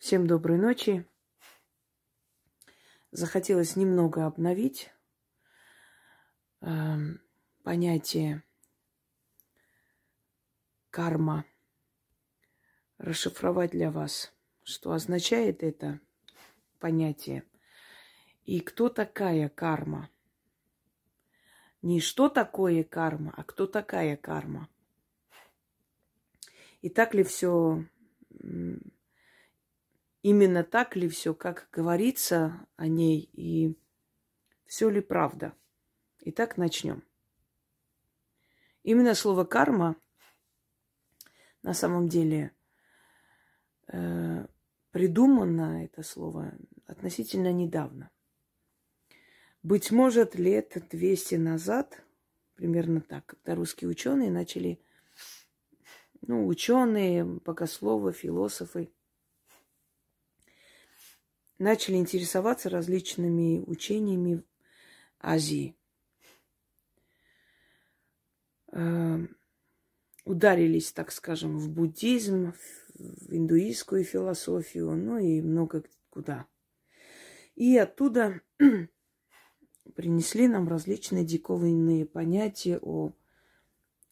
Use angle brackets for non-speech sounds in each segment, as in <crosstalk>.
Всем доброй ночи. Захотелось немного обновить э, понятие карма, расшифровать для вас, что означает это понятие и кто такая карма. Не что такое карма, а кто такая карма. И так ли все именно так ли все, как говорится о ней, и все ли правда. Итак, начнем. Именно слово карма на самом деле э, придумано это слово относительно недавно. Быть может, лет 200 назад, примерно так, когда русские ученые начали, ну, ученые, богословы, философы, начали интересоваться различными учениями Азии. Эм, ударились, так скажем, в буддизм, в индуистскую философию, ну и много куда. И оттуда <clears throat> принесли нам различные диковинные понятия о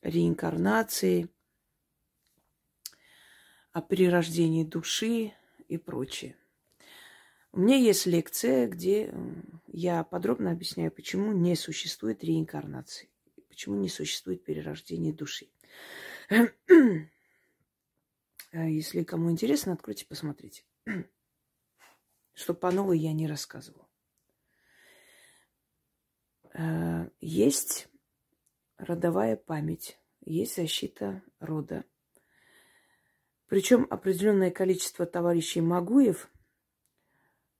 реинкарнации, о перерождении души и прочее. Меня есть лекция, где я подробно объясняю, почему не существует реинкарнации, почему не существует перерождения души. А если кому интересно, откройте, посмотрите. Чтобы по новой я не рассказывала. А, есть родовая память, есть защита рода. Причем определенное количество товарищей Магуев –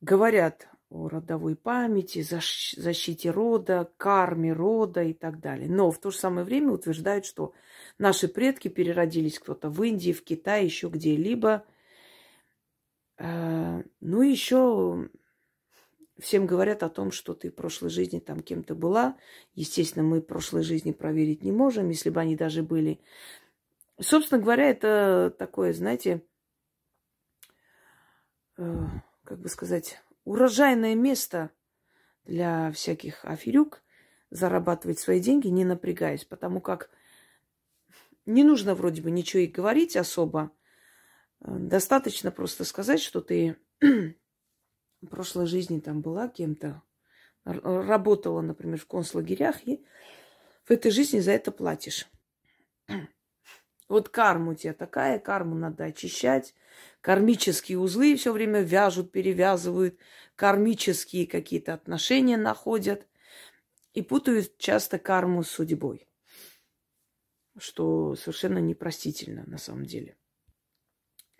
говорят о родовой памяти, защите рода, карме рода и так далее. Но в то же самое время утверждают, что наши предки переродились кто-то в Индии, в Китае, еще где-либо. А, ну, еще всем говорят о том, что ты в прошлой жизни там кем-то была. Естественно, мы прошлой жизни проверить не можем, если бы они даже были. Собственно говоря, это такое, знаете, э, как бы сказать, урожайное место для всяких аферюк зарабатывать свои деньги, не напрягаясь, потому как не нужно вроде бы ничего и говорить особо. Достаточно просто сказать, что ты <clears throat> в прошлой жизни там была кем-то, работала, например, в концлагерях, и в этой жизни за это платишь. Вот карма у тебя такая, карму надо очищать, кармические узлы все время вяжут, перевязывают, кармические какие-то отношения находят и путают часто карму с судьбой, что совершенно непростительно на самом деле.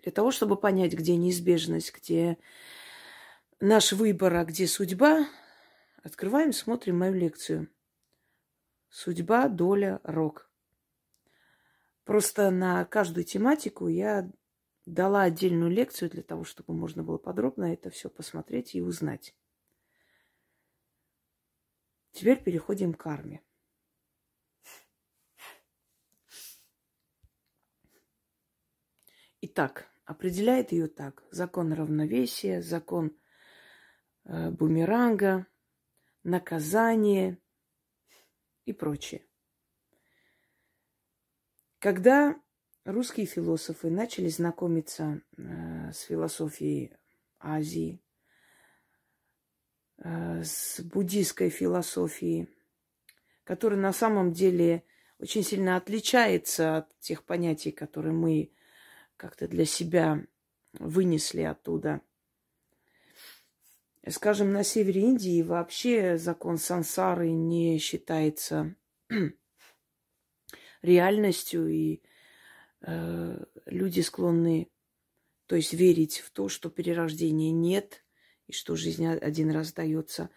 Для того, чтобы понять, где неизбежность, где наш выбор, а где судьба, открываем, смотрим мою лекцию. Судьба, доля, рок. Просто на каждую тематику я дала отдельную лекцию для того, чтобы можно было подробно это все посмотреть и узнать. Теперь переходим к карме. Итак, определяет ее так. Закон равновесия, закон э, бумеранга, наказание и прочее. Когда русские философы начали знакомиться э, с философией Азии, э, с буддийской философией, которая на самом деле очень сильно отличается от тех понятий, которые мы как-то для себя вынесли оттуда. Скажем, на севере Индии вообще закон сансары не считается реальностью, и э, люди склонны, то есть верить в то, что перерождения нет, и что жизнь один раз дается.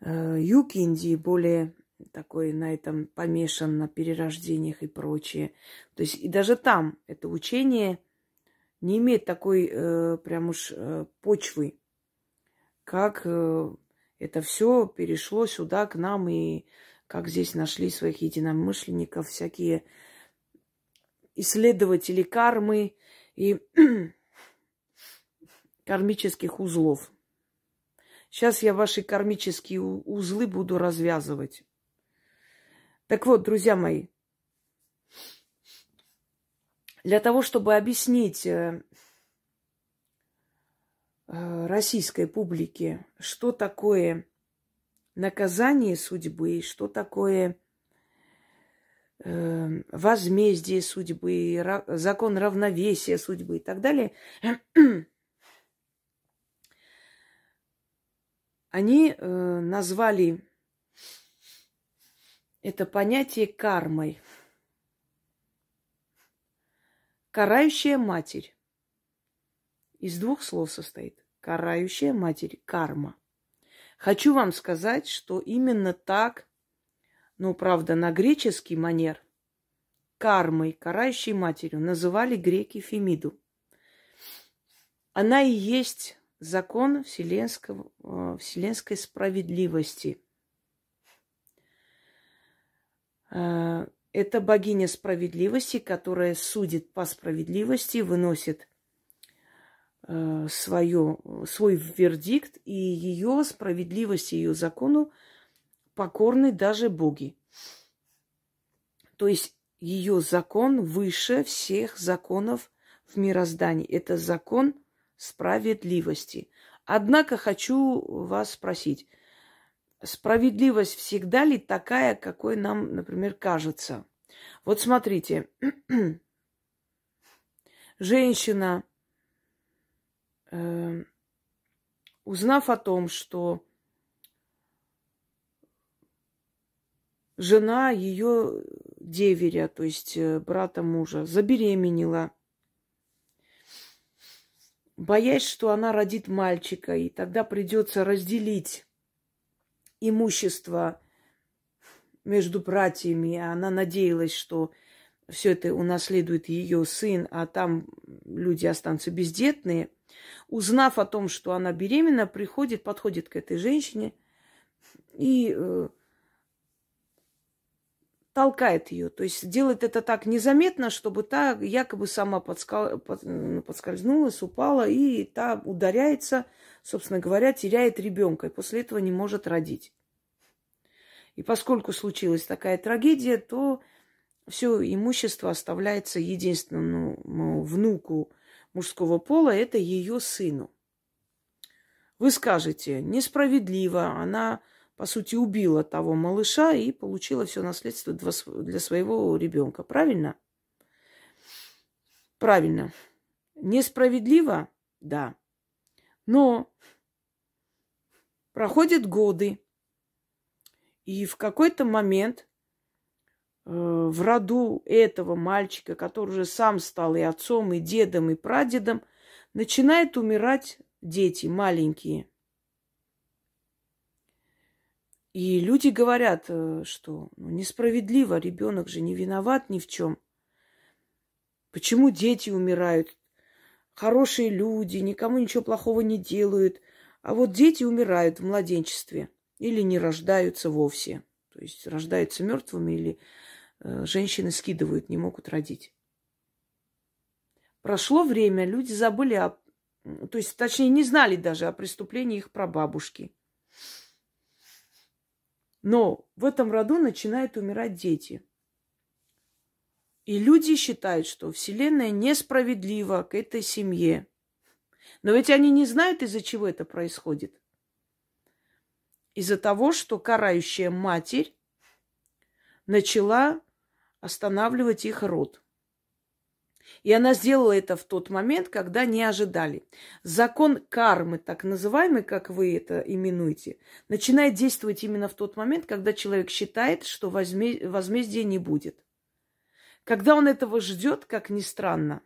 Э, юг Индии более такой на этом помешан, на перерождениях и прочее. То есть и даже там это учение не имеет такой э, прям уж э, почвы, как э, это все перешло сюда к нам и как здесь нашли своих единомышленников всякие исследователи кармы и <clears throat> кармических узлов. Сейчас я ваши кармические узлы буду развязывать. Так вот, друзья мои, для того, чтобы объяснить э, э, российской публике, что такое наказание судьбы, что такое э, возмездие судьбы, закон равновесия судьбы и так далее, <clears throat> они назвали это понятие кармой. Карающая матерь. Из двух слов состоит. Карающая матерь, карма. Хочу вам сказать, что именно так, ну, правда, на греческий манер, кармой, карающей матерью, называли греки Фемиду. Она и есть закон вселенского, э, вселенской справедливости – Э, это богиня справедливости, которая судит по справедливости, выносит свое, свой вердикт, и ее справедливости, ее закону покорны даже боги. То есть ее закон выше всех законов в мироздании. Это закон справедливости. Однако хочу вас спросить, справедливость всегда ли такая, какой нам, например, кажется? Вот смотрите, <clears throat> женщина, э, узнав о том, что жена ее деверя, то есть э, брата мужа, забеременела, боясь, что она родит мальчика, и тогда придется разделить имущество между братьями. Она надеялась, что все это унаследует ее сын, а там люди останутся бездетные. Узнав о том, что она беременна, приходит, подходит к этой женщине и э, толкает ее. То есть делает это так незаметно, чтобы та якобы сама подскал, под, подскользнулась, упала, и та ударяется, собственно говоря, теряет ребенка, и после этого не может родить. И поскольку случилась такая трагедия, то все имущество оставляется единственному внуку мужского пола, это ее сыну. Вы скажете, несправедливо, она, по сути, убила того малыша и получила все наследство для своего ребенка. Правильно? Правильно. Несправедливо? Да. Но проходят годы, и в какой-то момент в роду этого мальчика, который уже сам стал и отцом, и дедом, и прадедом, начинают умирать дети маленькие. И люди говорят, э, что ну, несправедливо, ребенок же не виноват ни в чем. Почему дети умирают? Хорошие люди, никому ничего плохого не делают. А вот дети умирают в младенчестве или не рождаются вовсе. То есть рождаются мертвыми или э, женщины скидывают, не могут родить. Прошло время, люди забыли о... То есть, точнее, не знали даже о преступлении их прабабушки. Но в этом роду начинают умирать дети. И люди считают, что Вселенная несправедлива к этой семье. Но ведь они не знают, из-за чего это происходит из-за того, что карающая матерь начала останавливать их род. И она сделала это в тот момент, когда не ожидали. Закон кармы, так называемый, как вы это именуете, начинает действовать именно в тот момент, когда человек считает, что возмездия не будет. Когда он этого ждет, как ни странно,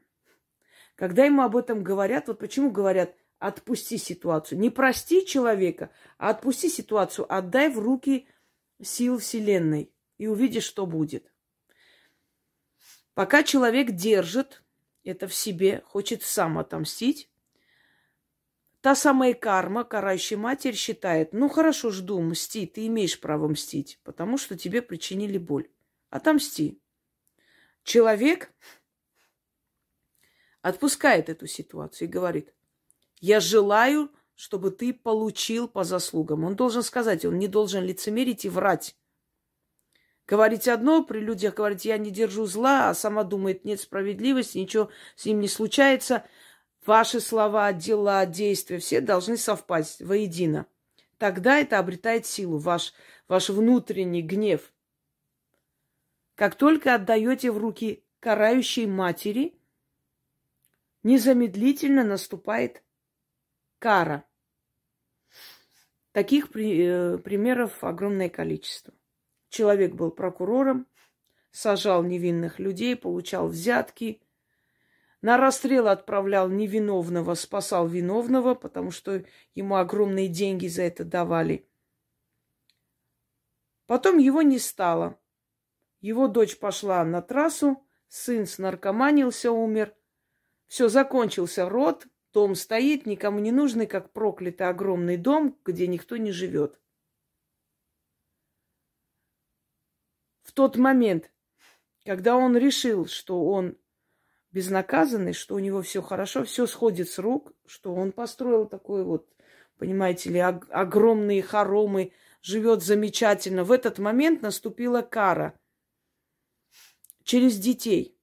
когда ему об этом говорят, вот почему говорят – Отпусти ситуацию. Не прости человека, а отпусти ситуацию. Отдай в руки сил Вселенной и увидишь, что будет. Пока человек держит это в себе, хочет сам отомстить, та самая карма, карающая матерь, считает, ну хорошо, жду, мсти, ты имеешь право мстить, потому что тебе причинили боль. Отомсти. Человек отпускает эту ситуацию и говорит, Я желаю, чтобы ты получил по заслугам. Он должен сказать, он не должен лицемерить и врать. Говорить одно, при людях говорить, я не держу зла, а сама думает, нет справедливости, ничего с ним не случается. Ваши слова, дела, действия, все должны совпасть воедино. Тогда это обретает силу, ваш, ваш внутренний гнев. Как только отдаете в руки карающей матери, незамедлительно наступает кара. Таких при, э, примеров огромное количество. Человек был прокурором, сажал невинных людей, получал взятки, на расстрел отправлял невиновного, спасал виновного, потому что ему огромные деньги за это давали. Потом его не стало. Его дочь пошла на трассу, сын снаркоманился, умер. Все, закончился род, дом стоит, никому не нужный, как проклятый огромный дом, где никто не живет. В тот момент, когда он решил, что он безнаказанный, что у него все хорошо, все сходит с рук, что он построил такой вот, понимаете ли, огромные хоромы, живет замечательно. В этот момент наступила кара через детей.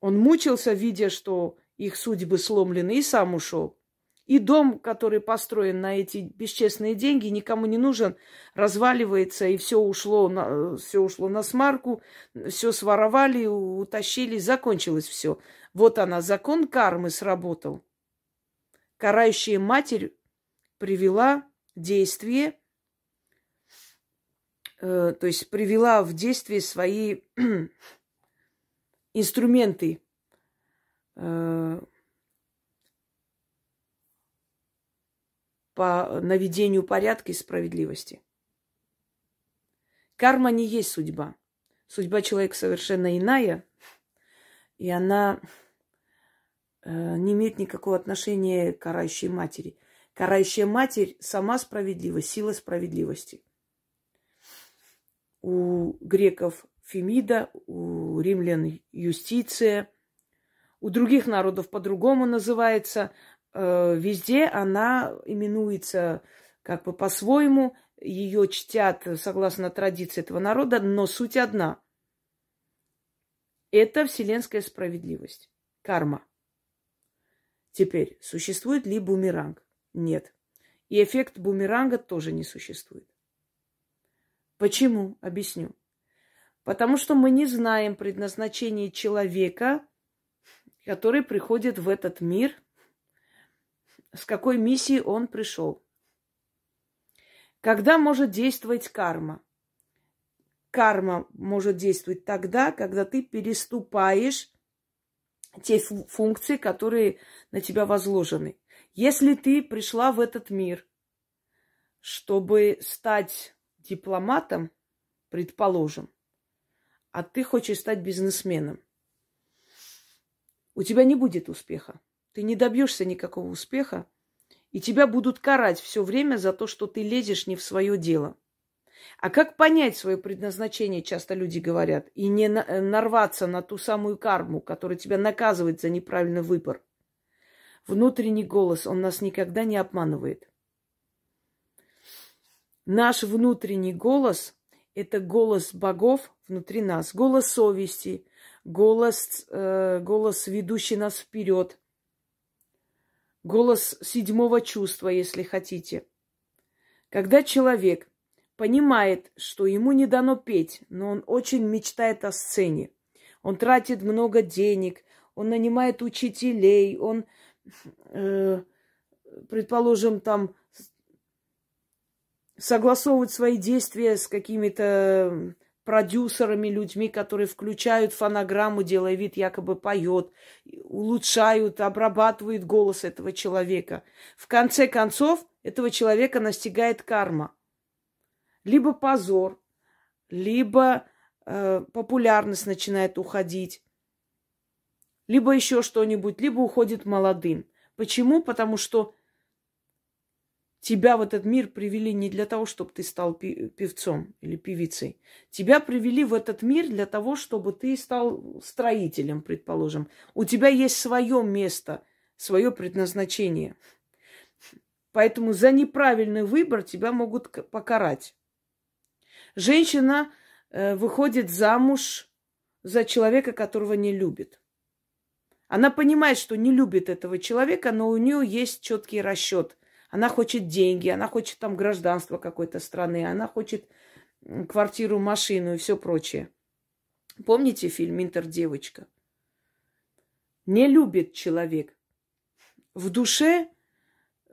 Он мучился, видя, что их судьбы сломлены, и сам ушел. И дом, который построен на эти бесчестные деньги, никому не нужен, разваливается, и все ушло все ушло на смарку, все своровали, утащили, закончилось все. Вот она, закон кармы сработал. Карающая матерь привела действие, э, то есть привела в действие свои <clears throat> инструменты э, по наведению порядка и справедливости. Карма не есть судьба. Судьба человека совершенно иная, и она э, не имеет никакого отношения к карающей матери. Карающая матерь сама справедливость, сила справедливости. У греков Фемида, у римлян юстиция, у других народов по-другому называется – везде она именуется как бы по-своему, ее чтят согласно традиции этого народа, но суть одна. Это вселенская справедливость, карма. Теперь, существует ли бумеранг? Нет. И эффект бумеранга тоже не существует. Почему? Объясню. Потому что мы не знаем предназначение человека, который приходит в этот мир – с какой миссией он пришел. Когда может действовать карма? Карма может действовать тогда, когда ты переступаешь те функции, которые на тебя возложены. Если ты пришла в этот мир, чтобы стать дипломатом, предположим, а ты хочешь стать бизнесменом, у тебя не будет успеха. Ты не добьешься никакого успеха, и тебя будут карать все время за то, что ты лезешь не в свое дело. А как понять свое предназначение, часто люди говорят, и не э, нарваться на ту самую карму, которая тебя наказывает за неправильный выбор? Внутренний голос, он нас никогда не обманывает. Наш внутренний голос – это голос богов внутри нас, голос совести, голос, э, голос, ведущий нас вперед – голос седьмого чувства, если хотите. Когда человек понимает, что ему не дано петь, но он очень мечтает о сцене, он тратит много денег, он нанимает учителей, он, э, предположим, там согласовывает свои действия с какими-то продюсерами, людьми, которые включают фонограмму, делая вид, якобы поет, улучшают, обрабатывают голос этого человека. В конце концов, этого человека настигает карма. Либо позор, либо э, популярность начинает уходить, либо еще что-нибудь, либо уходит молодым. Почему? Потому что Тебя в этот мир привели не для того, чтобы ты стал певцом или певицей. Тебя привели в этот мир для того, чтобы ты стал строителем, предположим. У тебя есть свое место свое предназначение. Поэтому за неправильный выбор тебя могут покарать. Женщина э, выходит замуж за человека, которого не любит. Она понимает, что не любит этого человека, но у нее есть четкий расчет. Она хочет деньги, она хочет там гражданство какой-то страны, она хочет квартиру, машину и все прочее. Помните фильм «Интердевочка»? Не любит человек. В душе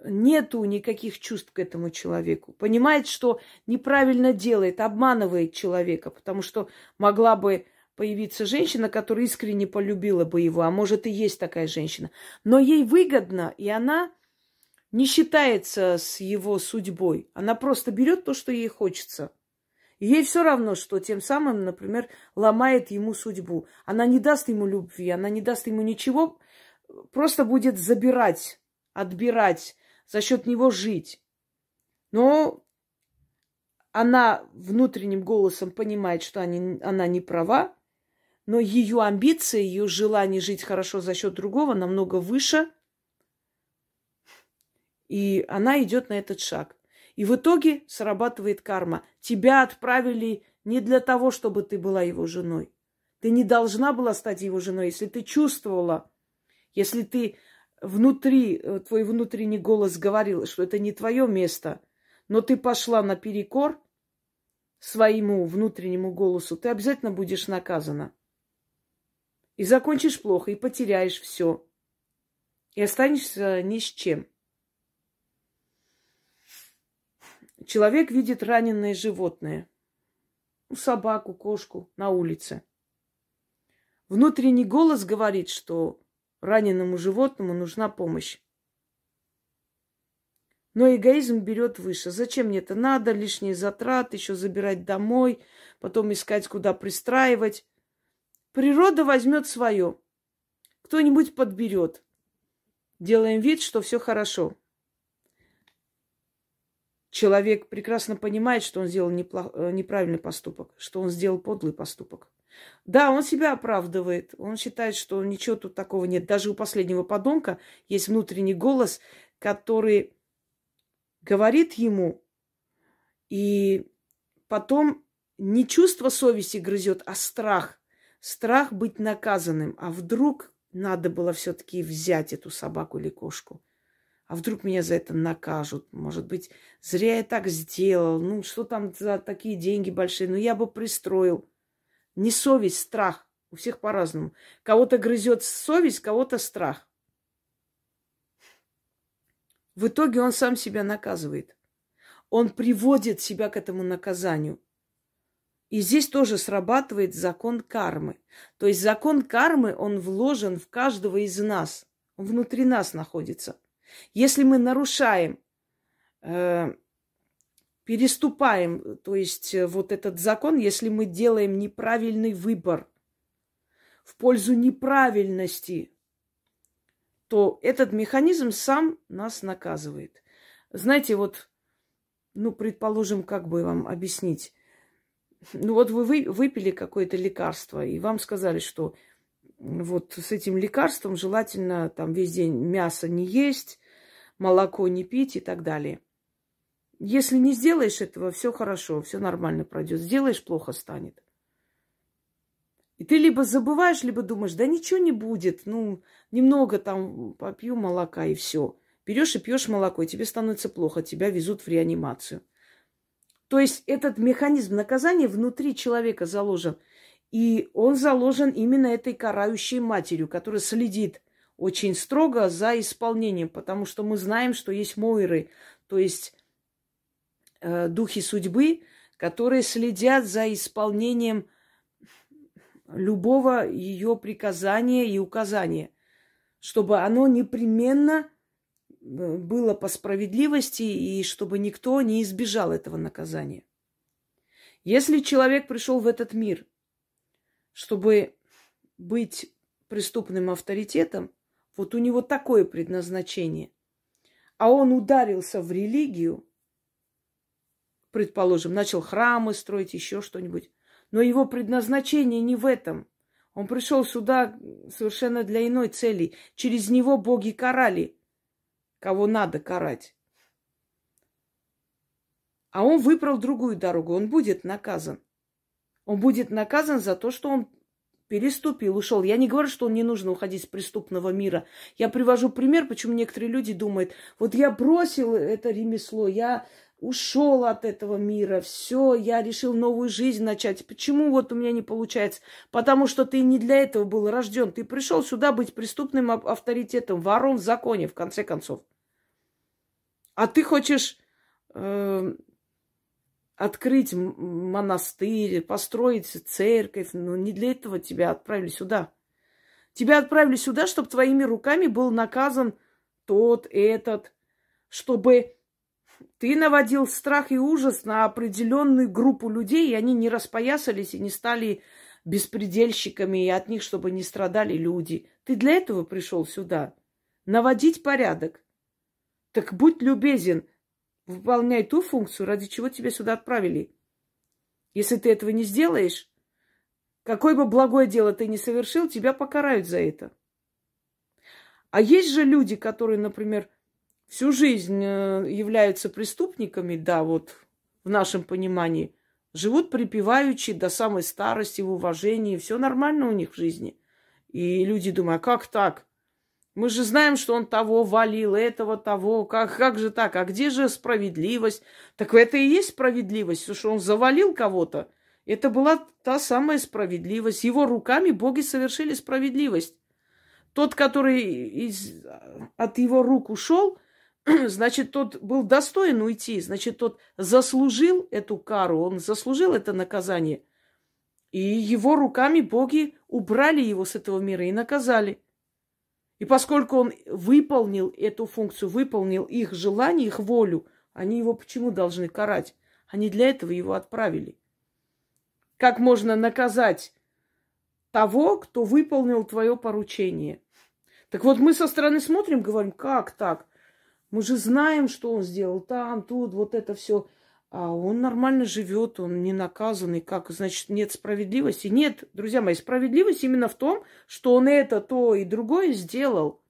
нету никаких чувств к этому человеку. Понимает, что неправильно делает, обманывает человека, потому что могла бы появиться женщина, которая искренне полюбила бы его, а может и есть такая женщина. Но ей выгодно, и она не считается с его судьбой. Она просто берет то, что ей хочется. И ей все равно, что тем самым, например, ломает ему судьбу. Она не даст ему любви, она не даст ему ничего, просто будет забирать, отбирать, за счет него жить. Но она внутренним голосом понимает, что они, она не права, но ее амбиции, ее желание жить хорошо за счет другого намного выше, и она идет на этот шаг. И в итоге срабатывает карма. Тебя отправили не для того, чтобы ты была его женой. Ты не должна была стать его женой, если ты чувствовала, если ты внутри, э, твой внутренний голос говорил, что это не твое место, но ты пошла наперекор своему внутреннему голосу, ты обязательно будешь наказана. И закончишь плохо, и потеряешь все. И останешься ни с чем. Человек видит раненое животное. Собаку, кошку на улице. Внутренний голос говорит, что раненому животному нужна помощь. Но эгоизм берет выше. Зачем мне это надо? Лишние затраты, еще забирать домой, потом искать, куда пристраивать. Природа возьмет свое. Кто-нибудь подберет. Делаем вид, что все хорошо. Человек прекрасно понимает, что он сделал неплох... Э, неправильный поступок, что он сделал подлый поступок. Да, он себя оправдывает. Он считает, что ничего тут такого нет. Даже у последнего подонка есть внутренний голос, который говорит ему, и потом не чувство совести грызет, а страх. Страх быть наказанным. А вдруг надо было все-таки взять эту собаку или кошку? А вдруг меня за это накажут? Может быть, зря я так сделал. Ну, что там за такие деньги большие? Ну, я бы пристроил. Не совесть, страх. У всех по-разному. Кого-то грызет совесть, кого-то страх. В итоге он сам себя наказывает. Он приводит себя к этому наказанию. И здесь тоже срабатывает закон кармы. То есть закон кармы, он вложен в каждого из нас. Он внутри нас находится. Если мы нарушаем, э, переступаем, то есть э, вот этот закон, если мы делаем неправильный выбор в пользу неправильности, то этот механизм сам нас наказывает. Знаете, вот, ну, предположим, как бы вам объяснить, ну вот вы выпили какое-то лекарство, и вам сказали, что вот с этим лекарством желательно там весь день мясо не есть, молоко не пить и так далее. Если не сделаешь этого, все хорошо, все нормально пройдет. Сделаешь, плохо станет. И ты либо забываешь, либо думаешь, да ничего не будет, ну, немного там попью молока и все. Берешь и пьешь молоко, и тебе становится плохо, тебя везут в реанимацию. То есть этот механизм наказания внутри человека заложен. И он заложен именно этой карающей матерью, которая следит очень строго за исполнением, потому что мы знаем, что есть мойры, то есть э, духи судьбы, которые следят за исполнением любого ее приказания и указания, чтобы оно непременно Э, было по справедливости и чтобы никто не избежал этого наказания. Если человек пришел в этот мир, чтобы быть преступным авторитетом, вот у него такое предназначение, а он ударился в религию, предположим, начал храмы строить, еще что-нибудь, но его предназначение не в этом. Он пришел сюда совершенно для иной цели. Через него боги карали, кого надо карать. А он выбрал другую дорогу. Он будет наказан. Он будет наказан за то, что он переступил, ушел. Я не говорю, что он не нужно уходить с преступного мира. Я привожу пример, почему некоторые люди думают, вот я бросил это ремесло, я ушел от этого мира, все, я решил новую жизнь начать. Почему вот у меня не получается? Потому что ты не для этого был рожден. Ты пришел сюда быть преступным авторитетом, вором в законе, в конце концов. А ты хочешь э, открыть монастырь, построить церковь. Но не для этого тебя отправили сюда. Тебя отправили сюда, чтобы твоими руками был наказан тот, этот, чтобы ты наводил страх и ужас на определенную группу людей, и они не распоясались и не стали беспредельщиками, и от них, чтобы не страдали люди. Ты для этого пришел сюда. Наводить порядок. Так будь любезен, выполняй ту функцию, ради чего тебя сюда отправили. Если ты этого не сделаешь, какое бы благое дело ты не совершил, тебя покарают за это. А есть же люди, которые, например, всю жизнь э, являются преступниками, да, вот в нашем понимании, живут припеваючи до самой старости, в уважении, все нормально у них в жизни. И люди думают, а как так? Мы же знаем, что он того валил, этого, того. Как, как же так? А где же справедливость? Так это и есть справедливость, что он завалил кого-то. Это была та самая справедливость. Его руками боги совершили справедливость. Тот, который из, от его рук ушел, <clears throat> значит, тот был достоин уйти, значит, тот заслужил эту кару, он заслужил это наказание. И его руками боги убрали его с этого мира и наказали. И поскольку он выполнил эту функцию, выполнил их желание, их волю, они его почему должны карать? Они для этого его отправили. Как можно наказать того, кто выполнил твое поручение? Так вот, мы со стороны смотрим, говорим, как так? Мы же знаем, что он сделал там, тут, вот это все. А он нормально живет, он не наказанный. Как, значит, нет справедливости? Нет, друзья мои, справедливость именно в том, что он это, то и другое сделал.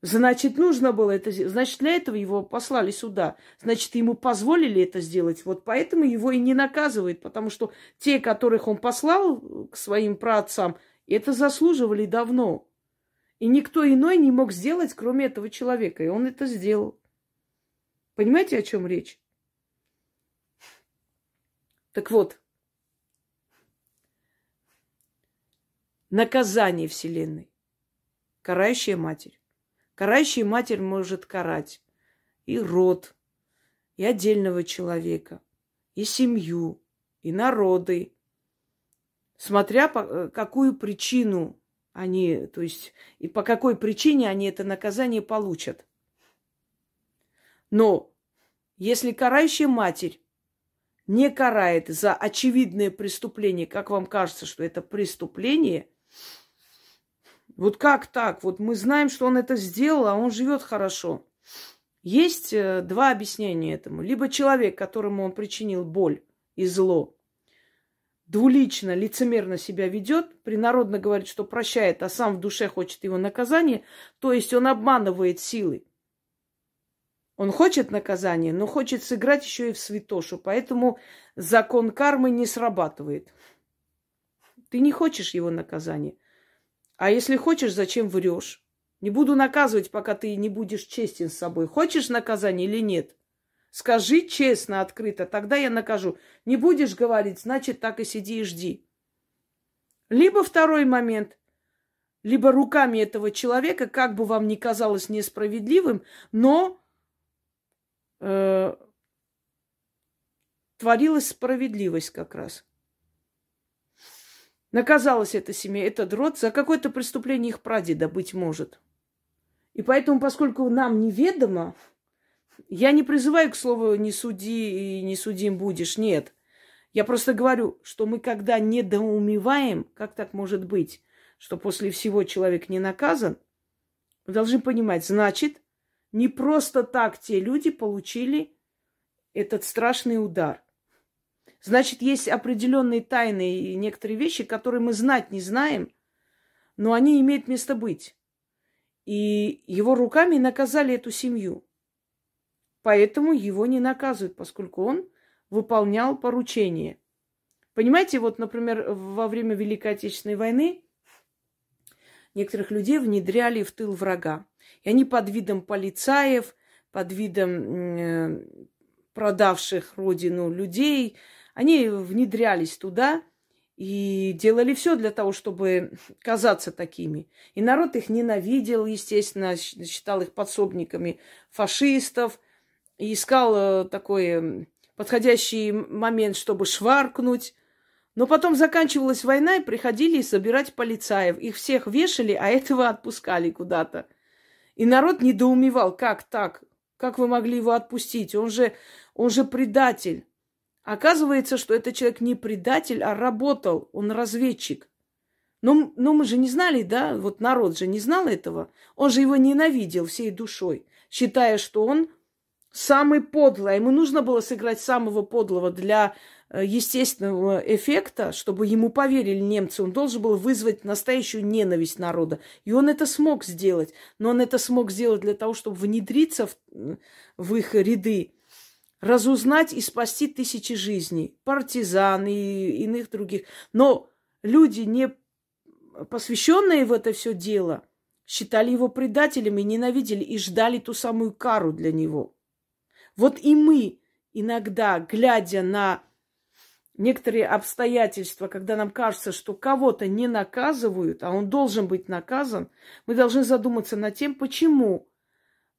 Значит, нужно было это сделать. Значит, для этого его послали сюда. Значит, ему позволили это сделать. Вот поэтому его и не наказывают, потому что те, которых он послал к своим праотцам, это заслуживали давно. И никто иной не мог сделать, кроме этого человека. И он это сделал. Понимаете, о чем речь? Так вот, наказание Вселенной. Карающая матерь. Карающая матерь может карать и род, и отдельного человека, и семью, и народы, смотря по э, какую причину они, то есть, и по какой причине они это наказание получат. Но если карающая матерь не карает за очевидное преступление, как вам кажется, что это преступление, вот как так? Вот мы знаем, что он это сделал, а он живет хорошо. Есть э, два объяснения этому. Либо человек, которому он причинил боль и зло, двулично, лицемерно себя ведет, принародно говорит, что прощает, а сам в душе хочет его наказания, то есть он обманывает силы. Он хочет наказания, но хочет сыграть еще и в святошу, поэтому закон кармы не срабатывает. Ты не хочешь его наказания. А если хочешь, зачем врешь? Не буду наказывать, пока ты не будешь честен с собой. Хочешь наказание или нет? Скажи честно, открыто, тогда я накажу. Не будешь говорить, значит, так и сиди и жди. Либо второй момент. Либо руками этого человека, как бы вам ни казалось несправедливым, но э, творилась справедливость как раз. Наказалась эта семья, этот род за какое-то преступление их прадеда, быть может. И поэтому, поскольку нам неведомо, я не призываю к слову «не суди и не судим будешь», нет. Я просто говорю, что мы когда недоумеваем, как так может быть, что после всего человек не наказан, мы должны понимать, значит, не просто так те люди получили этот страшный удар. Значит, есть определенные тайны и некоторые вещи, которые мы знать не знаем, но они имеют место быть. И его руками наказали эту семью. Поэтому его не наказывают, поскольку он выполнял поручение. Понимаете, вот, например, во время Великой Отечественной войны некоторых людей внедряли в тыл врага. И они под видом полицаев, под видом э, продавших родину людей, они внедрялись туда и делали все для того, чтобы казаться такими. И народ их ненавидел, естественно, считал их подсобниками фашистов, и искал э, такой подходящий момент, чтобы шваркнуть. Но потом заканчивалась война, и приходили собирать полицаев. Их всех вешали, а этого отпускали куда-то. И народ недоумевал, как так? Как вы могли его отпустить? Он же, он же предатель. Оказывается, что этот человек не предатель, а работал. Он разведчик. Но, но мы же не знали, да? Вот народ же не знал этого. Он же его ненавидел всей душой, считая, что он самый подлый. А ему нужно было сыграть самого подлого для естественного эффекта, чтобы ему поверили немцы. Он должен был вызвать настоящую ненависть народа. И он это смог сделать. Но он это смог сделать для того, чтобы внедриться в, в их ряды, разузнать и спасти тысячи жизней. Партизан и иных других. Но люди, не посвященные в это все дело, считали его предателем и ненавидели, и ждали ту самую кару для него – вот и мы иногда, глядя на некоторые обстоятельства, когда нам кажется, что кого-то не наказывают, а он должен быть наказан, мы должны задуматься над тем, почему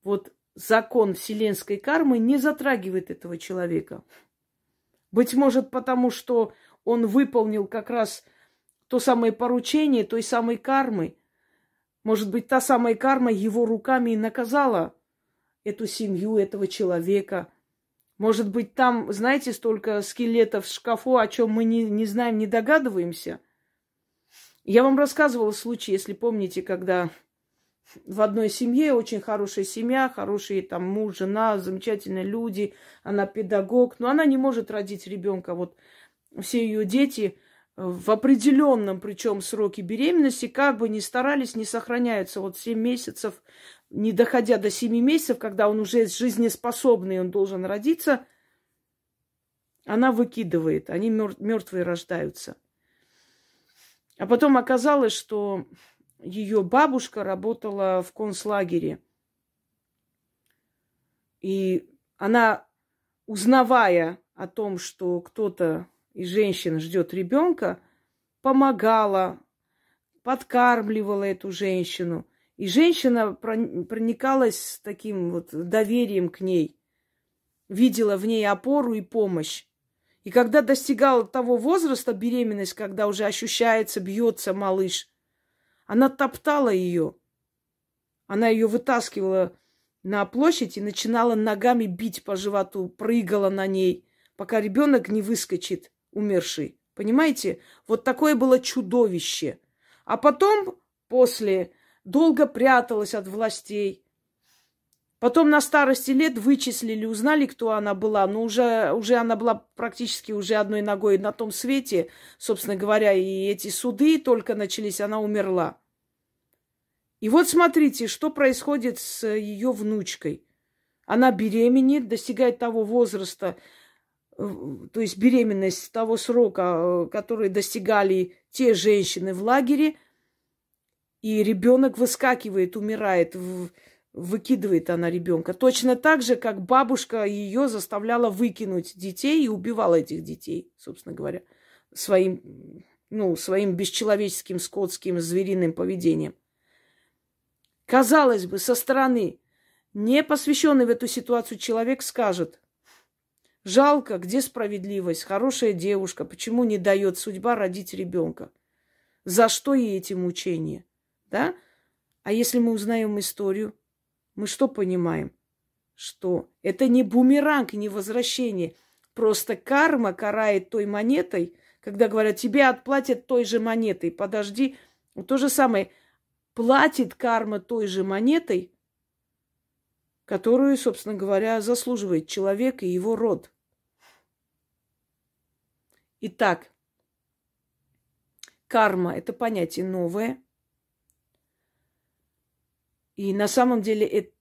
вот закон вселенской кармы не затрагивает этого человека. Быть может, потому что он выполнил как раз то самое поручение той самой кармы. Может быть, та самая карма его руками и наказала эту семью, этого человека. Может быть, там, знаете, столько скелетов в шкафу, о чем мы не, не знаем, не догадываемся. Я вам рассказывала случай, если помните, когда в одной семье, очень хорошая семья, хорошие там муж, жена, замечательные люди, она педагог, но она не может родить ребенка. Вот все ее дети в определенном, причем сроке беременности, как бы ни старались, не сохраняются. Вот 7 месяцев не доходя до семи месяцев, когда он уже жизнеспособный, он должен родиться, она выкидывает, они мертвые рождаются. А потом оказалось, что ее бабушка работала в концлагере. И она, узнавая о том, что кто-то из женщин ждет ребенка, помогала, подкармливала эту женщину – и женщина проникалась таким вот доверием к ней, видела в ней опору и помощь. И когда достигала того возраста беременность, когда уже ощущается, бьется малыш, она топтала ее. Она ее вытаскивала на площадь и начинала ногами бить по животу, прыгала на ней, пока ребенок не выскочит, умерший. Понимаете? Вот такое было чудовище. А потом, после долго пряталась от властей. Потом на старости лет вычислили, узнали, кто она была. Но уже, уже она была практически уже одной ногой на том свете, собственно говоря, и эти суды только начались, она умерла. И вот смотрите, что происходит с ее внучкой. Она беременеет, достигает того возраста, то есть беременность того срока, э, который достигали те женщины в лагере – и ребенок выскакивает, умирает, выкидывает она ребенка. Точно так же, как бабушка ее заставляла выкинуть детей и убивала этих детей, собственно говоря, своим, ну, своим бесчеловеческим, скотским, звериным поведением. Казалось бы, со стороны, не посвященный в эту ситуацию человек скажет, жалко, где справедливость, хорошая девушка, почему не дает судьба родить ребенка? За что ей эти мучения? Да? А если мы узнаем историю, мы что понимаем? Что это не бумеранг, не возвращение. Просто карма карает той монетой, когда говорят, тебе отплатят той же монетой. Подожди, то же самое. Платит карма той же монетой, которую, собственно говоря, заслуживает человек и его род. Итак, карма – это понятие новое. И на самом деле это,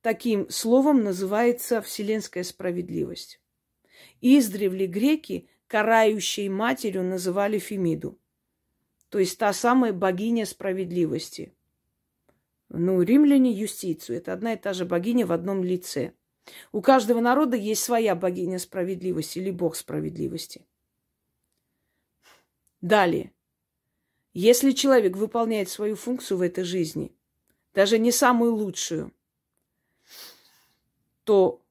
таким словом называется вселенская справедливость. Издревле греки карающей матерью называли Фемиду. То есть та самая богиня справедливости. Ну, римляне юстицию. Это одна и та же богиня в одном лице. У каждого народа есть своя богиня справедливости или бог справедливости. Далее. Если человек выполняет свою функцию в этой жизни, даже не самую лучшую, то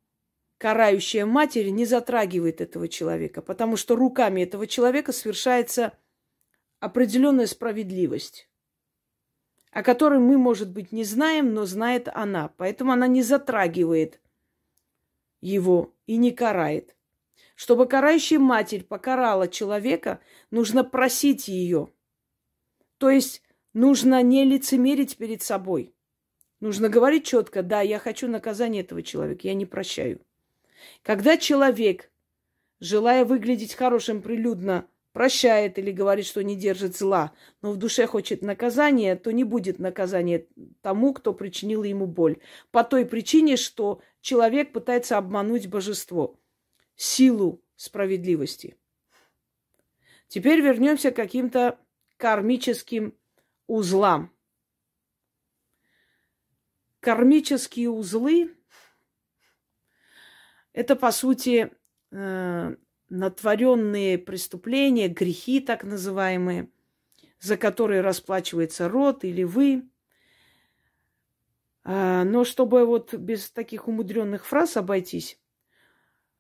карающая матерь не затрагивает этого человека, потому что руками этого человека совершается определенная справедливость, о которой мы, может быть, не знаем, но знает она. Поэтому она не затрагивает его и не карает. Чтобы карающая матерь покарала человека, нужно просить ее. То есть нужно не лицемерить перед собой. Нужно говорить четко, да, я хочу наказания этого человека, я не прощаю. Когда человек, желая выглядеть хорошим прилюдно, прощает или говорит, что не держит зла, но в душе хочет наказания, то не будет наказания тому, кто причинил ему боль. По той причине, что человек пытается обмануть божество, силу справедливости. Теперь вернемся к каким-то кармическим узлам. Кармические узлы – это, по сути, э, натворенные преступления, грехи так называемые, за которые расплачивается род или вы. А, но чтобы вот без таких умудренных фраз обойтись,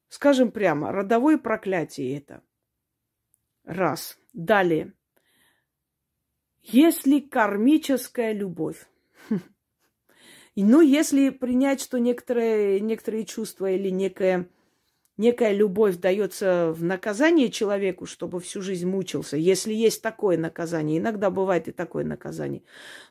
скажем прямо, родовое проклятие это. Раз. Далее. Если кармическая любовь, <laughs> ну, если принять, что некоторые, некоторые чувства или некая некая любовь дается в наказание человеку, чтобы всю жизнь мучился, если есть такое наказание, иногда бывает и такое наказание.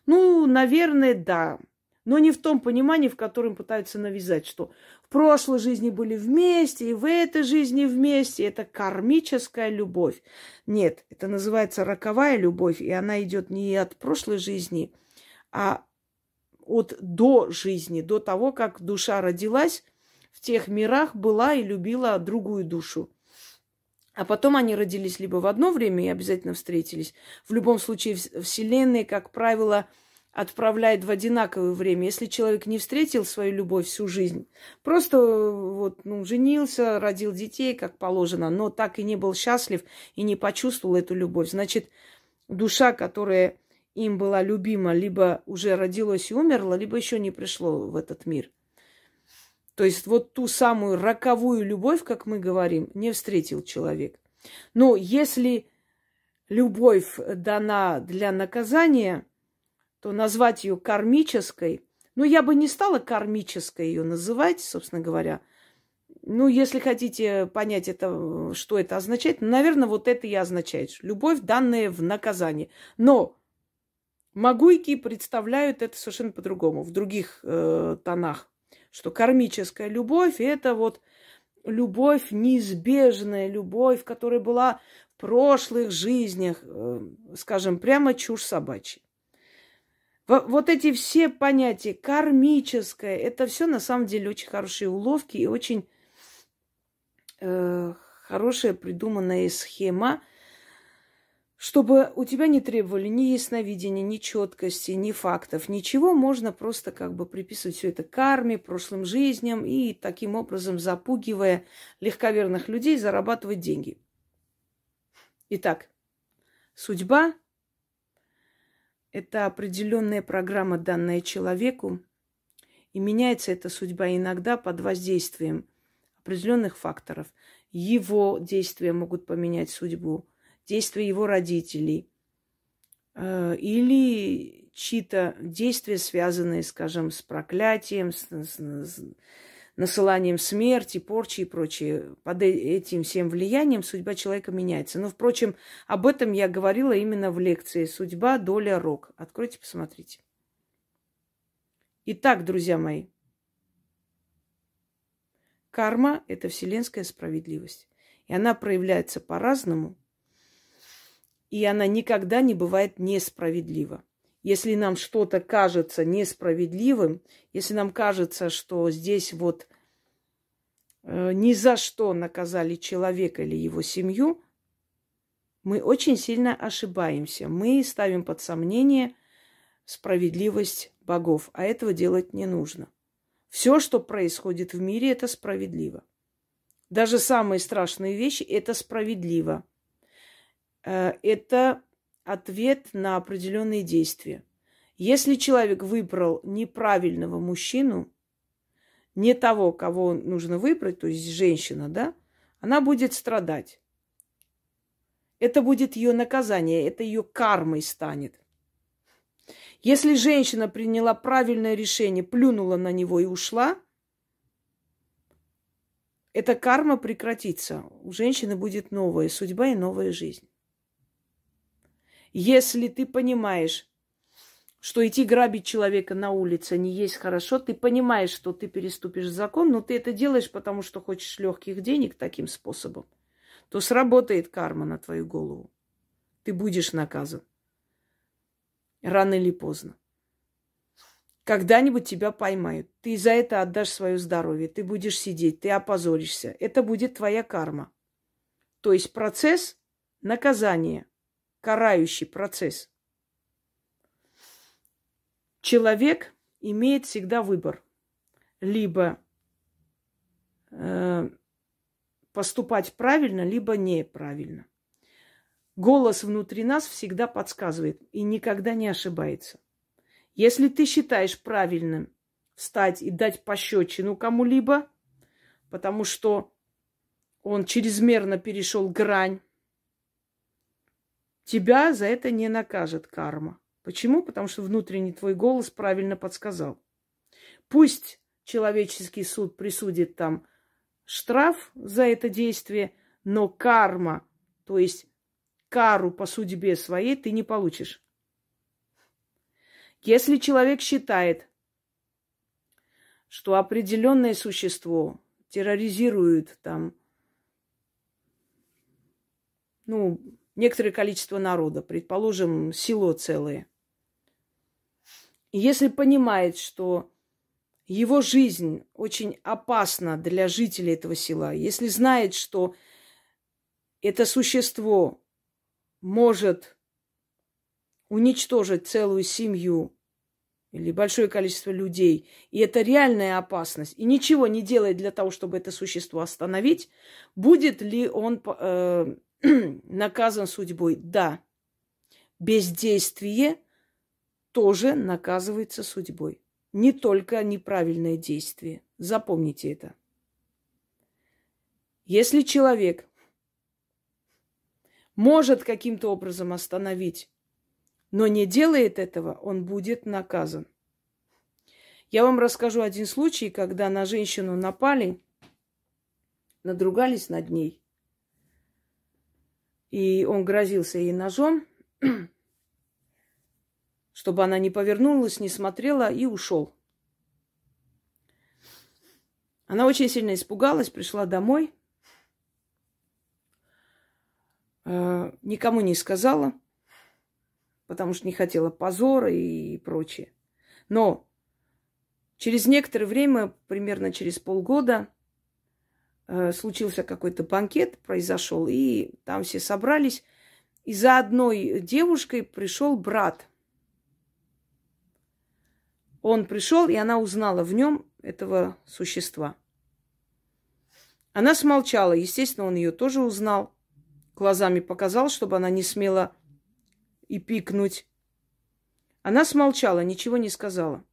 Ну, наверное, да. Но не в том понимании, в котором пытаются навязать, что в прошлой жизни были вместе, и в этой жизни вместе. Это кармическая любовь. Нет, это называется роковая любовь, и она идет не от прошлой жизни, а от до жизни, до того, как душа родилась, в тех мирах была и любила другую душу. А потом они родились либо в одно время и обязательно встретились. В любом случае, Вселенная, как правило, отправляет в одинаковое время. Если человек не встретил свою любовь всю жизнь, просто вот, ну, женился, родил детей, как положено, но так и не был счастлив и не почувствовал эту любовь, значит, душа, которая им была любима, либо уже родилась и умерла, либо еще не пришло в этот мир – то есть вот ту самую роковую любовь, как мы говорим, не встретил человек. Но если любовь дана для наказания, то назвать ее кармической, ну, я бы не стала кармической ее называть, собственно говоря. Ну, если хотите понять это, что это означает, ну, наверное, вот это и означает. Любовь, данная в наказание. Но магуйки представляют это совершенно по-другому, в других э, тонах что кармическая любовь – это вот любовь, неизбежная любовь, которая была в прошлых жизнях, э, скажем, прямо чушь собачья. Вот эти все понятия, кармическое, это все на самом деле очень хорошие уловки и очень э, хорошая придуманная схема, чтобы у тебя не требовали ни ясновидения, ни четкости, ни фактов, ничего, можно просто как бы приписывать все это карме, прошлым жизням и таким образом, запугивая легковерных людей, зарабатывать деньги. Итак, судьба – это определенная программа, данная человеку, и меняется эта судьба иногда под воздействием определенных факторов. Его действия могут поменять судьбу – действия его родителей э, или чьи-то действия, связанные, скажем, с проклятием, с, с, насыланием смерти, порчи и прочее. Под э, этим всем влиянием судьба человека меняется. Но, впрочем, об этом я говорила именно в лекции «Судьба, доля, рок». Откройте, посмотрите. Итак, друзья мои, карма – это вселенская справедливость. И она проявляется по-разному – и она никогда не бывает несправедлива. Если нам что-то кажется несправедливым, если нам кажется, что здесь вот э, ни за что наказали человека или его семью, мы очень сильно ошибаемся. Мы ставим под сомнение справедливость богов, а этого делать не нужно. Все, что происходит в мире, это справедливо. Даже самые страшные вещи – это справедливо. Э, это ответ на определенные действия. Если человек выбрал неправильного мужчину, не того, кого нужно выбрать, то есть женщина, да, она будет страдать. Это будет ее наказание, это ее кармой станет. Если женщина приняла правильное решение, плюнула на него и ушла, эта карма прекратится. У женщины будет новая судьба и новая жизнь. Если ты понимаешь, что идти грабить человека на улице не есть хорошо, ты понимаешь, что ты переступишь закон, но ты это делаешь, потому что хочешь легких денег таким способом, то сработает карма на твою голову. Ты будешь наказан. Рано или поздно. Когда-нибудь тебя поймают. Ты за это отдашь свое здоровье. Ты будешь сидеть, ты опозоришься. Это будет твоя карма. То есть процесс наказания карающий процесс. Человек имеет всегда выбор. Либо э, поступать правильно, либо неправильно. Голос внутри нас всегда подсказывает и никогда не ошибается. Если ты считаешь правильным встать и дать пощечину кому-либо, потому что он чрезмерно перешел грань, Тебя за это не накажет карма. Почему? Потому что внутренний твой голос правильно подсказал. Пусть человеческий суд присудит там штраф за это действие, но карма, то есть кару по судьбе своей ты не получишь. Если человек считает, что определенное существо терроризирует там, ну, некоторое количество народа, предположим, село целое. Если понимает, что его жизнь очень опасна для жителей этого села, если знает, что это существо может уничтожить целую семью или большое количество людей, и это реальная опасность, и ничего не делает для того, чтобы это существо остановить, будет ли он э, <clears throat> наказан судьбой? Да. Бездействие тоже наказывается судьбой. Не только неправильное действие. Запомните это. Если человек может каким-то образом остановить, но не делает этого, он будет наказан. Я вам расскажу один случай, когда на женщину напали, надругались над ней. И он грозился ей ножом, <clears throat> чтобы она не повернулась, не смотрела и ушел. Она очень сильно испугалась, пришла домой, э, никому не сказала, потому что не хотела позора и прочее. Но через некоторое время, примерно через полгода, случился какой-то банкет, произошел, и там все собрались. И за одной девушкой пришел брат. Он пришел, и она узнала в нем этого существа. Она смолчала. Естественно, он ее тоже узнал. Глазами показал, чтобы она не смела и пикнуть. Она смолчала, ничего не сказала.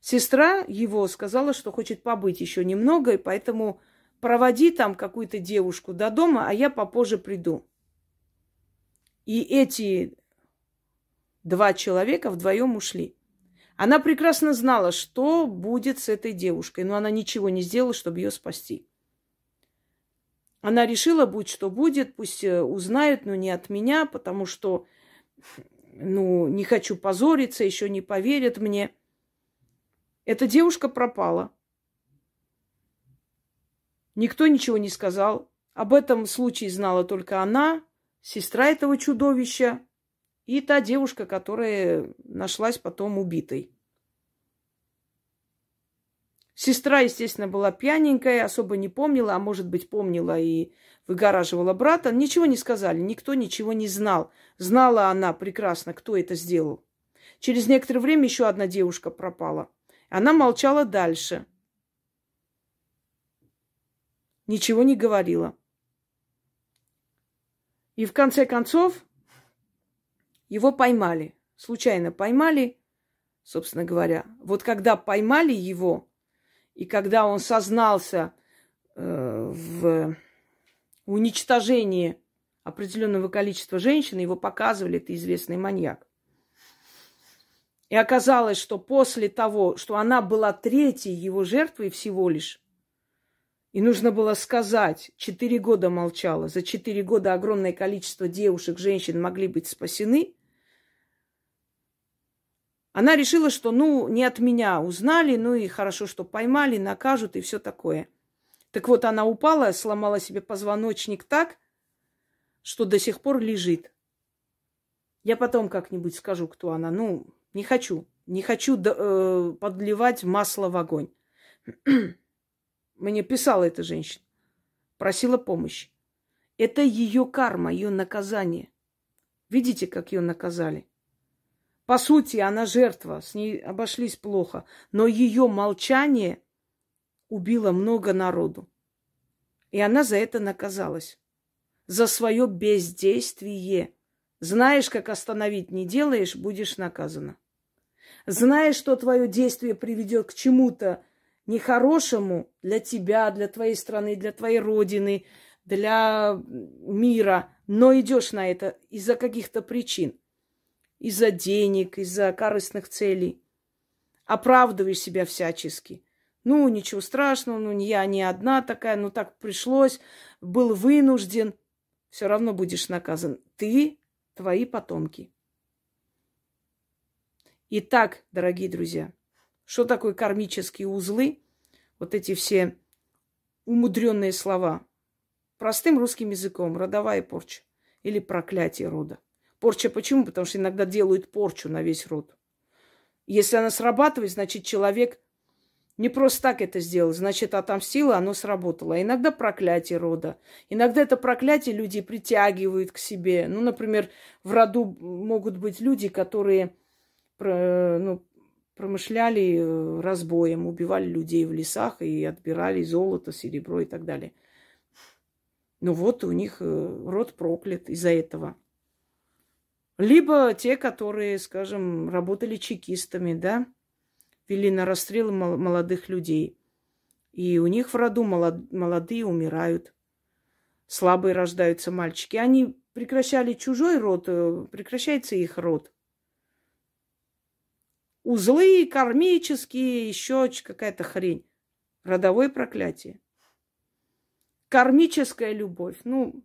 Сестра его сказала, что хочет побыть еще немного, и поэтому проводи там какую-то девушку до дома, а я попозже приду. И эти два человека вдвоем ушли. Она прекрасно знала, что будет с этой девушкой, но она ничего не сделала, чтобы ее спасти. Она решила, будь что будет, пусть э, узнают, но не от меня, потому что, ну, не хочу позориться, еще не поверят мне. Эта девушка пропала. Никто ничего не сказал. Об этом случае знала только она, сестра этого чудовища и та девушка, которая нашлась потом убитой. Сестра, естественно, была пьяненькая, особо не помнила, а может быть, помнила и выгораживала брата. Ничего не сказали, никто ничего не знал. Знала она прекрасно, кто это сделал. Через некоторое время еще одна девушка пропала. Она молчала дальше. Ничего не говорила. И в конце концов его поймали. Случайно поймали, собственно говоря. Вот когда поймали его, и когда он сознался э, в уничтожении определенного количества женщин, его показывали, это известный маньяк. И оказалось, что после того, что она была третьей его жертвой всего лишь, и нужно было сказать, четыре года молчала, за четыре года огромное количество девушек, женщин могли быть спасены, она решила, что ну не от меня узнали, ну и хорошо, что поймали, накажут и все такое. Так вот, она упала, сломала себе позвоночник так, что до сих пор лежит. Я потом как-нибудь скажу, кто она. Ну, не хочу. Не хочу э, подливать масло в огонь. <clears throat> Мне писала эта женщина. Просила помощи. Это ее карма, ее наказание. Видите, как ее наказали? По сути, она жертва, с ней обошлись плохо. Но ее молчание убило много народу. И она за это наказалась. За свое бездействие. Знаешь, как остановить не делаешь, будешь наказана. Знаешь, что твое действие приведет к чему-то нехорошему для тебя, для твоей страны, для твоей родины, для мира, но идешь на это из-за каких-то причин из-за денег, из-за корыстных целей. Оправдываешь себя всячески. Ну, ничего страшного, ну, я не одна такая, ну, так пришлось, был вынужден. Все равно будешь наказан. Ты, твои потомки. Итак, дорогие друзья, что такое кармические узлы? Вот эти все умудренные слова. Простым русским языком. Родовая порча или проклятие рода. Порча почему? Потому что иногда делают порчу на весь род. Если она срабатывает, значит, человек не просто так это сделал, значит, отомстило, оно сработало. А иногда проклятие рода. Иногда это проклятие люди притягивают к себе. Ну, например, в роду могут быть люди, которые ну, промышляли э, разбоем, убивали людей в лесах и отбирали золото, серебро и так далее. Ну вот у них э, род проклят из-за этого. Либо те, которые, скажем, работали чекистами, да, вели на расстрелы молодых людей. И у них в роду молодые умирают, слабые рождаются мальчики. Они прекращали чужой род, э, прекращается их род. Узлы кармические, еще какая-то хрень. Родовое проклятие. Кармическая любовь. Ну,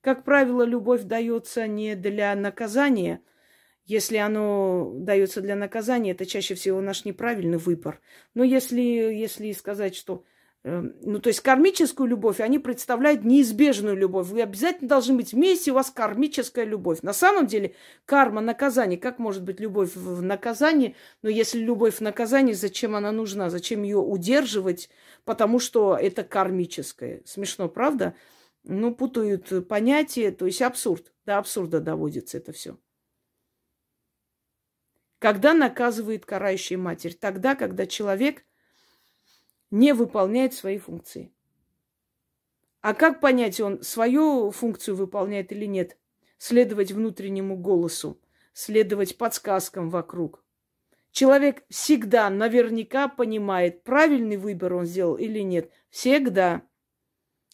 как правило, любовь дается не для наказания. Если оно дается для наказания, это чаще всего наш неправильный выбор. Но если, если сказать, что ну, то есть кармическую любовь, они представляют неизбежную любовь. Вы обязательно должны быть вместе, у вас кармическая любовь. На самом деле карма, наказание. Как может быть любовь в наказании? Но если любовь в наказании, зачем она нужна? Зачем ее удерживать? Потому что это кармическое. Смешно, правда? ну, путают понятия, то есть абсурд. До абсурда доводится это все. Когда наказывает карающая матерь? Тогда, когда человек не выполняет свои функции. А как понять, он свою функцию выполняет или нет? Следовать внутреннему голосу, следовать подсказкам вокруг. Человек всегда наверняка понимает, правильный выбор он сделал или нет. Всегда.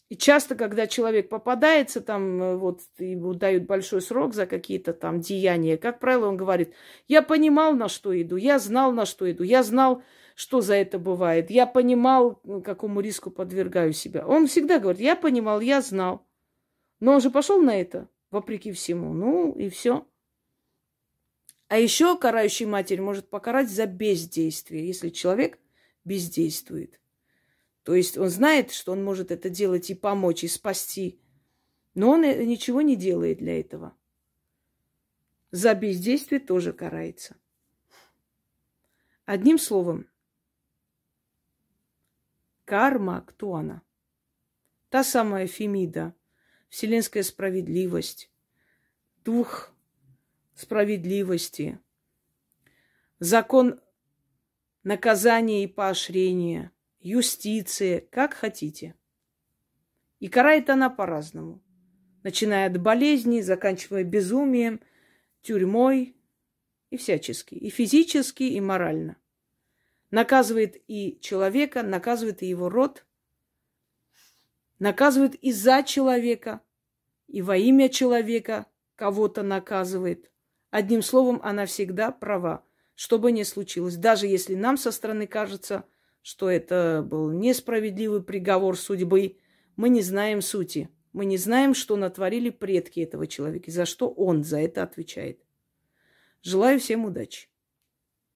И часто, когда человек попадается, там, э, вот, ему дают большой срок за какие-то там деяния, как правило, он говорит, я понимал, на что иду, я знал, на что иду, я знал, что за это бывает, я понимал, какому риску подвергаю себя. Он всегда говорит, я понимал, я знал. Но он же пошел на это, вопреки всему. Ну, и все. А еще карающий матерь может покарать за бездействие, если человек бездействует. То есть он знает, что он может это делать и помочь, и спасти Но он э, ничего не делает для этого. За бездействие тоже карается. Одним словом, карма, кто она? Та самая Фемида, вселенская справедливость, дух справедливости, закон наказания и поощрения, юстиция, как хотите. И карает она по-разному, начиная от болезней, заканчивая безумием, тюрьмой и всячески, и физически, и морально. Наказывает и человека, наказывает и его род, наказывает и за человека, и во имя человека кого-то наказывает. Одним словом, она всегда права, что бы ни случилось. Даже если нам со стороны кажется, что это был несправедливый приговор судьбы, мы не знаем сути. Мы не знаем, что натворили предки этого человека, и за что он за это отвечает. Желаю всем удачи.